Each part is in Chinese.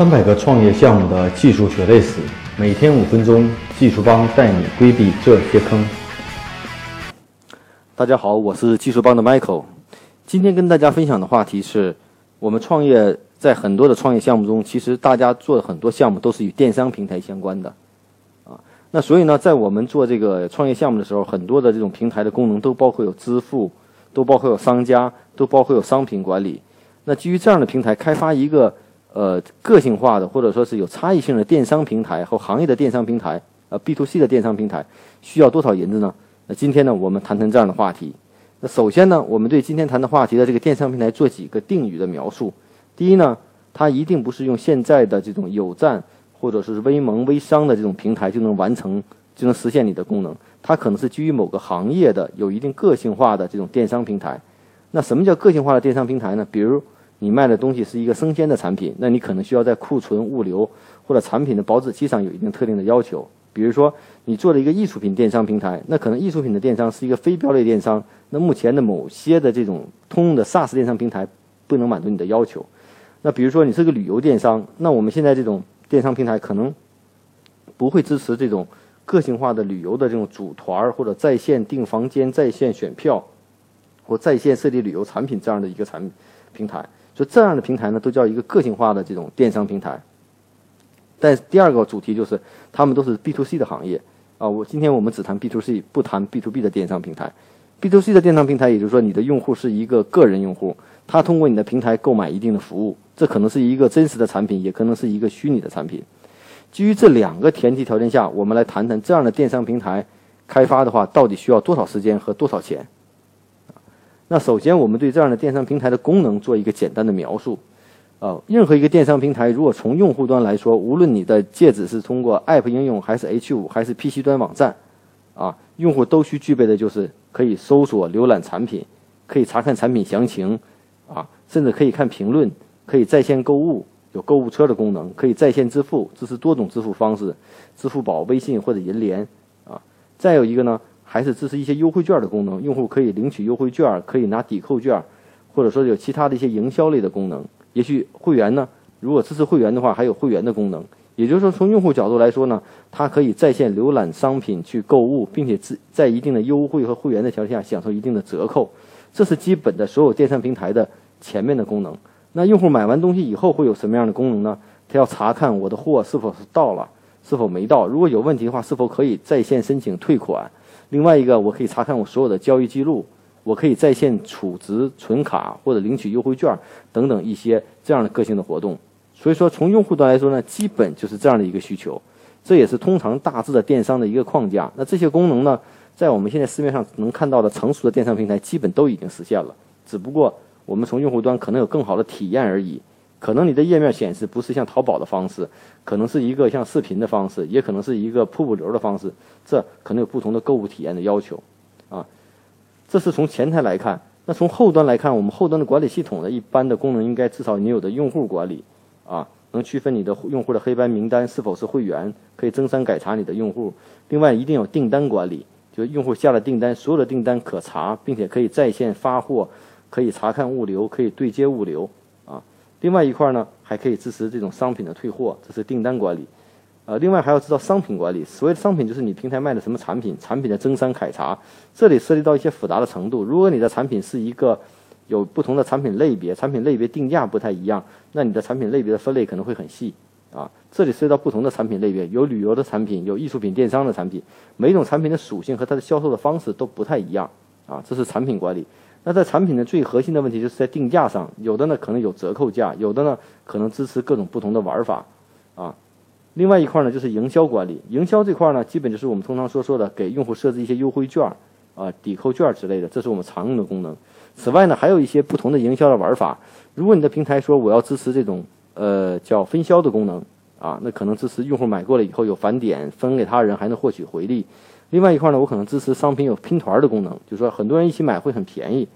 三百个创业项目的技术血泪史，每天五分钟，技术帮带你规避这些坑。大家好，我是技术帮的 Michael。今天跟大家分享的话题是，我们创业在很多的创业项目中，其实大家做的很多项目都是与电商平台相关的啊。那所以呢，在我们做这个创业项目的时候，很多的这种平台的功能都包括有支付，都包括有商家，都包括有商品管理。那基于这样的平台，开发一个呃个性化的或者说是有差异性的电商平台和行业的电商平台，呃 B to C 的电商平台，需要多少银子呢？那今天呢，我们谈谈这样的话题。那首先呢，我们对今天谈的话题的这个电商平台做几个定语的描述。第一呢，它一定不是用现在的这种有赞或者是微盟、微商的这种平台就能完成、就能实现你的功能。它可能是基于某个行业的有一定个性化的这种电商平台。那什么叫个性化的电商平台呢？比如你卖的东西是一个生鲜的产品，那你可能需要在库存、物流或者产品的保质期上有一定特定的要求。比如说，你做了一个艺术品电商平台，那可能艺术品的电商是一个非标类电商，那目前的某些的这种通用的 SaaS 电商平台不能满足你的要求。那比如说你是个旅游电商，那我们现在这种电商平台可能不会支持这种个性化的旅游的这种组团或者在线订房间、在线选票或在线设计旅游产品这样的一个产品平台。就这样的平台呢，都叫一个个性化的这种电商平台。但第二个主题就是，他们都是 B to C 的行业啊。我今天我们只谈 B to C，不谈 B to B 的电商平台。B to C 的电商平台，也就是说，你的用户是一个个人用户，他通过你的平台购买一定的服务，这可能是一个真实的产品，也可能是一个虚拟的产品。基于这两个前提条件下，我们来谈谈这样的电商平台开发的话，到底需要多少时间和多少钱？那首先，我们对这样的电商平台的功能做一个简单的描述。呃，任何一个电商平台，如果从用户端来说，无论你的介质是通过 App 应用，还是 H5，还是 PC 端网站，啊，用户都需具备的就是可以搜索、浏览产品，可以查看产品详情，啊，甚至可以看评论，可以在线购物，有购物车的功能，可以在线支付，支持多种支付方式，支付宝、微信或者银联，啊，再有一个呢，还是支持一些优惠券的功能，用户可以领取优惠券，可以拿抵扣券，或者说有其他的一些营销类的功能。也许会员呢，如果支持会员的话，还有会员的功能。也就是说，从用户角度来说呢，它可以在线浏览商品去购物，并且在在一定的优惠和会员的条件下享受一定的折扣。这是基本的所有电商平台的前面的功能。那用户买完东西以后会有什么样的功能呢？他要查看我的货是否是到了，是否没到。如果有问题的话，是否可以在线申请退款？另外一个，我可以查看我所有的交易记录。我可以在线储值、存卡或者领取优惠券等等一些这样的个性的活动。所以说，从用户端来说呢，基本就是这样的一个需求。这也是通常大致的电商的一个框架。那这些功能呢，在我们现在市面上能看到的成熟的电商平台，基本都已经实现了。只不过我们从用户端可能有更好的体验而已。可能你的页面显示不是像淘宝的方式，可能是一个像视频的方式，也可能是一个瀑布流的方式。这可能有不同的购物体验的要求。啊这是从前台来看，那从后端来看，我们后端的管理系统呢，一般的功能应该至少你有的用户管理，啊，能区分你的用户的黑白名单是否是会员，可以增删改查你的用户。另外，一定有订单管理，就用户下了订单，所有的订单可查，并且可以在线发货，可以查看物流，可以对接物流，另外一块呢，还可以支持这种商品的退货，这是订单管理。呃，另外还要知道商品管理。所谓的商品，就是你平台卖的什么产品，产品的增删、凯查，这里涉及到一些复杂的程度。如果你的产品是一个有不同的产品类别，产品类别定价不太一样，那你的产品类别的分类可能会很细啊。这里涉及到不同的产品类别，有旅游的产品，有艺术品电商的产品，每种产品的属性和它的销售的方式都不太一样啊。这是产品管理。那在产品的最核心的问题，就是在定价上，有的呢可能有折扣价，有的呢可能支持各种不同的玩法啊。另外一块呢，就是营销管理。营销这块呢，基本就是我们通常说说的，给用户设置一些优惠券、啊抵扣券之类的，这是我们常用的功能。此外呢，还有一些不同的营销的玩法。如果你的平台说我要支持这种呃叫分销的功能啊，那可能支持用户买过了以后有返点分给他人，还能获取回利。另外一块呢，我可能支持商品有拼团的功能，就是说很多人一起买会很便宜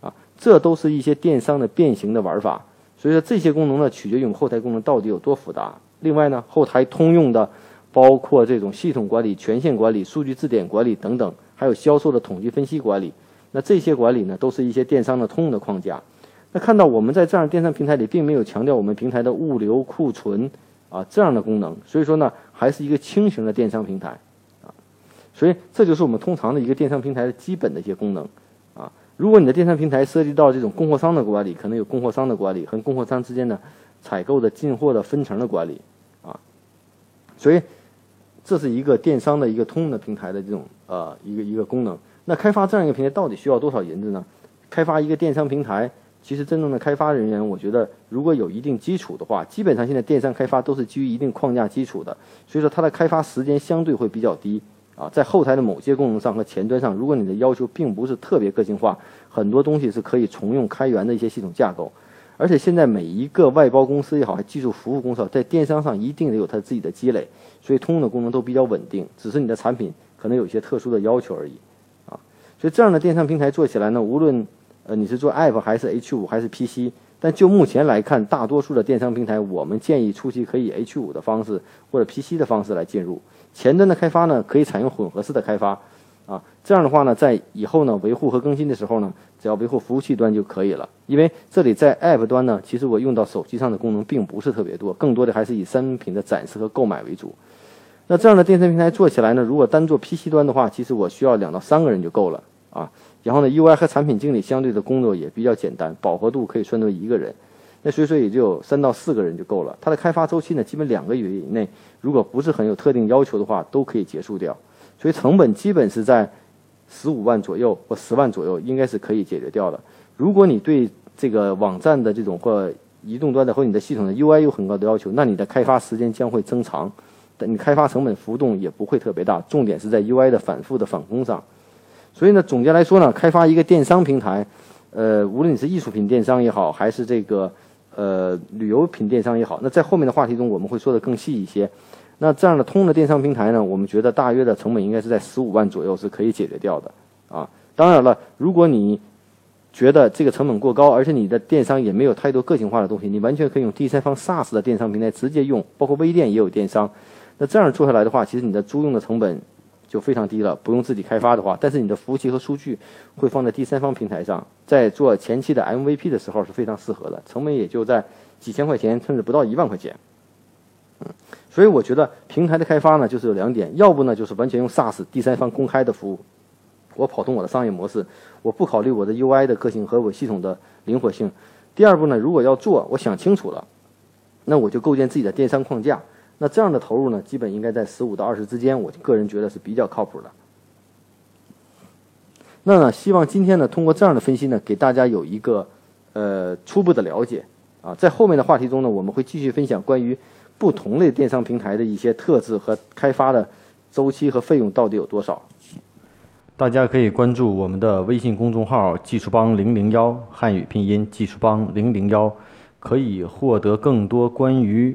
啊。这都是一些电商的变形的玩法。所以说这些功能呢，取决于我们后台功能到底有多复杂。另外呢，后台通用的包括这种系统管理、权限管理、数据字典管理等等，还有销售的统计分析管理。那这些管理呢，都是一些电商的通用的框架。那看到我们在这样电商平台里，并没有强调我们平台的物流库存啊这样的功能，所以说呢，还是一个轻型的电商平台。所以这就是我们通常的一个电商平台的基本的一些功能啊。如果你的电商平台涉及到这种供货商的管理，可能有供货商的管理和供货商之间的采购的进货的分成的管理啊。所以这是一个电商的一个通用的平台的这种呃一个一个功能。那开发这样一个平台到底需要多少银子呢？开发一个电商平台。其实真正的开发人员，我觉得如果有一定基础的话，基本上现在电商开发都是基于一定框架基础的，所以说它的开发时间相对会比较低啊。在后台的某些功能上和前端上，如果你的要求并不是特别个性化，很多东西是可以重用开源的一些系统架构。而且现在每一个外包公司也好，还技术服务公司，在电商上一定得有它自己的积累，所以通用的功能都比较稳定，只是你的产品可能有一些特殊的要求而已啊。所以这样的电商平台做起来呢，无论呃，你是做 App 还是 H 五还是 PC？但就目前来看，大多数的电商平台，我们建议初期可以 H 五的方式或者 PC 的方式来进入。前端的开发呢，可以采用混合式的开发，啊，这样的话呢，在以后呢维护和更新的时候呢，只要维护服务器端就可以了。因为这里在 App 端呢，其实我用到手机上的功能并不是特别多，更多的还是以商品的展示和购买为主。那这样的电商平台做起来呢，如果单做 PC 端的话，其实我需要两到三个人就够了啊。然后呢，UI 和产品经理相对的工作也比较简单，饱和度可以算作一个人，那所以说也就三到四个人就够了。它的开发周期呢，基本两个月以内，如果不是很有特定要求的话，都可以结束掉。所以成本基本是在十五万左右或十万左右，应该是可以解决掉的。如果你对这个网站的这种或移动端的或你的系统的 UI 有很高的要求，那你的开发时间将会增长，但你开发成本浮动也不会特别大。重点是在 UI 的反复的返工上。所以呢，总结来说呢，开发一个电商平台，呃，无论你是艺术品电商也好，还是这个呃旅游品电商也好，那在后面的话题中我们会说的更细一些。那这样的通用的电商平台呢，我们觉得大约的成本应该是在十五万左右是可以解决掉的啊。当然了，如果你觉得这个成本过高，而且你的电商也没有太多个性化的东西，你完全可以用第三方 SaaS 的电商平台直接用，包括微店也有电商。那这样做下来的话，其实你的租用的成本。就非常低了，不用自己开发的话，但是你的服务器和数据会放在第三方平台上，在做前期的 MVP 的时候是非常适合的，成本也就在几千块钱，甚至不到一万块钱。嗯，所以我觉得平台的开发呢，就是有两点，要不呢就是完全用 SaaS 第三方公开的服务，我跑通我的商业模式，我不考虑我的 UI 的个性和我系统的灵活性。第二步呢，如果要做，我想清楚了，那我就构建自己的电商框架。那这样的投入呢，基本应该在十五到二十之间，我个人觉得是比较靠谱的。那呢，希望今天呢，通过这样的分析呢，给大家有一个呃初步的了解啊。在后面的话题中呢，我们会继续分享关于不同类电商平台的一些特质和开发的周期和费用到底有多少。大家可以关注我们的微信公众号“技术帮零零幺”汉语拼音“技术帮零零幺”，可以获得更多关于。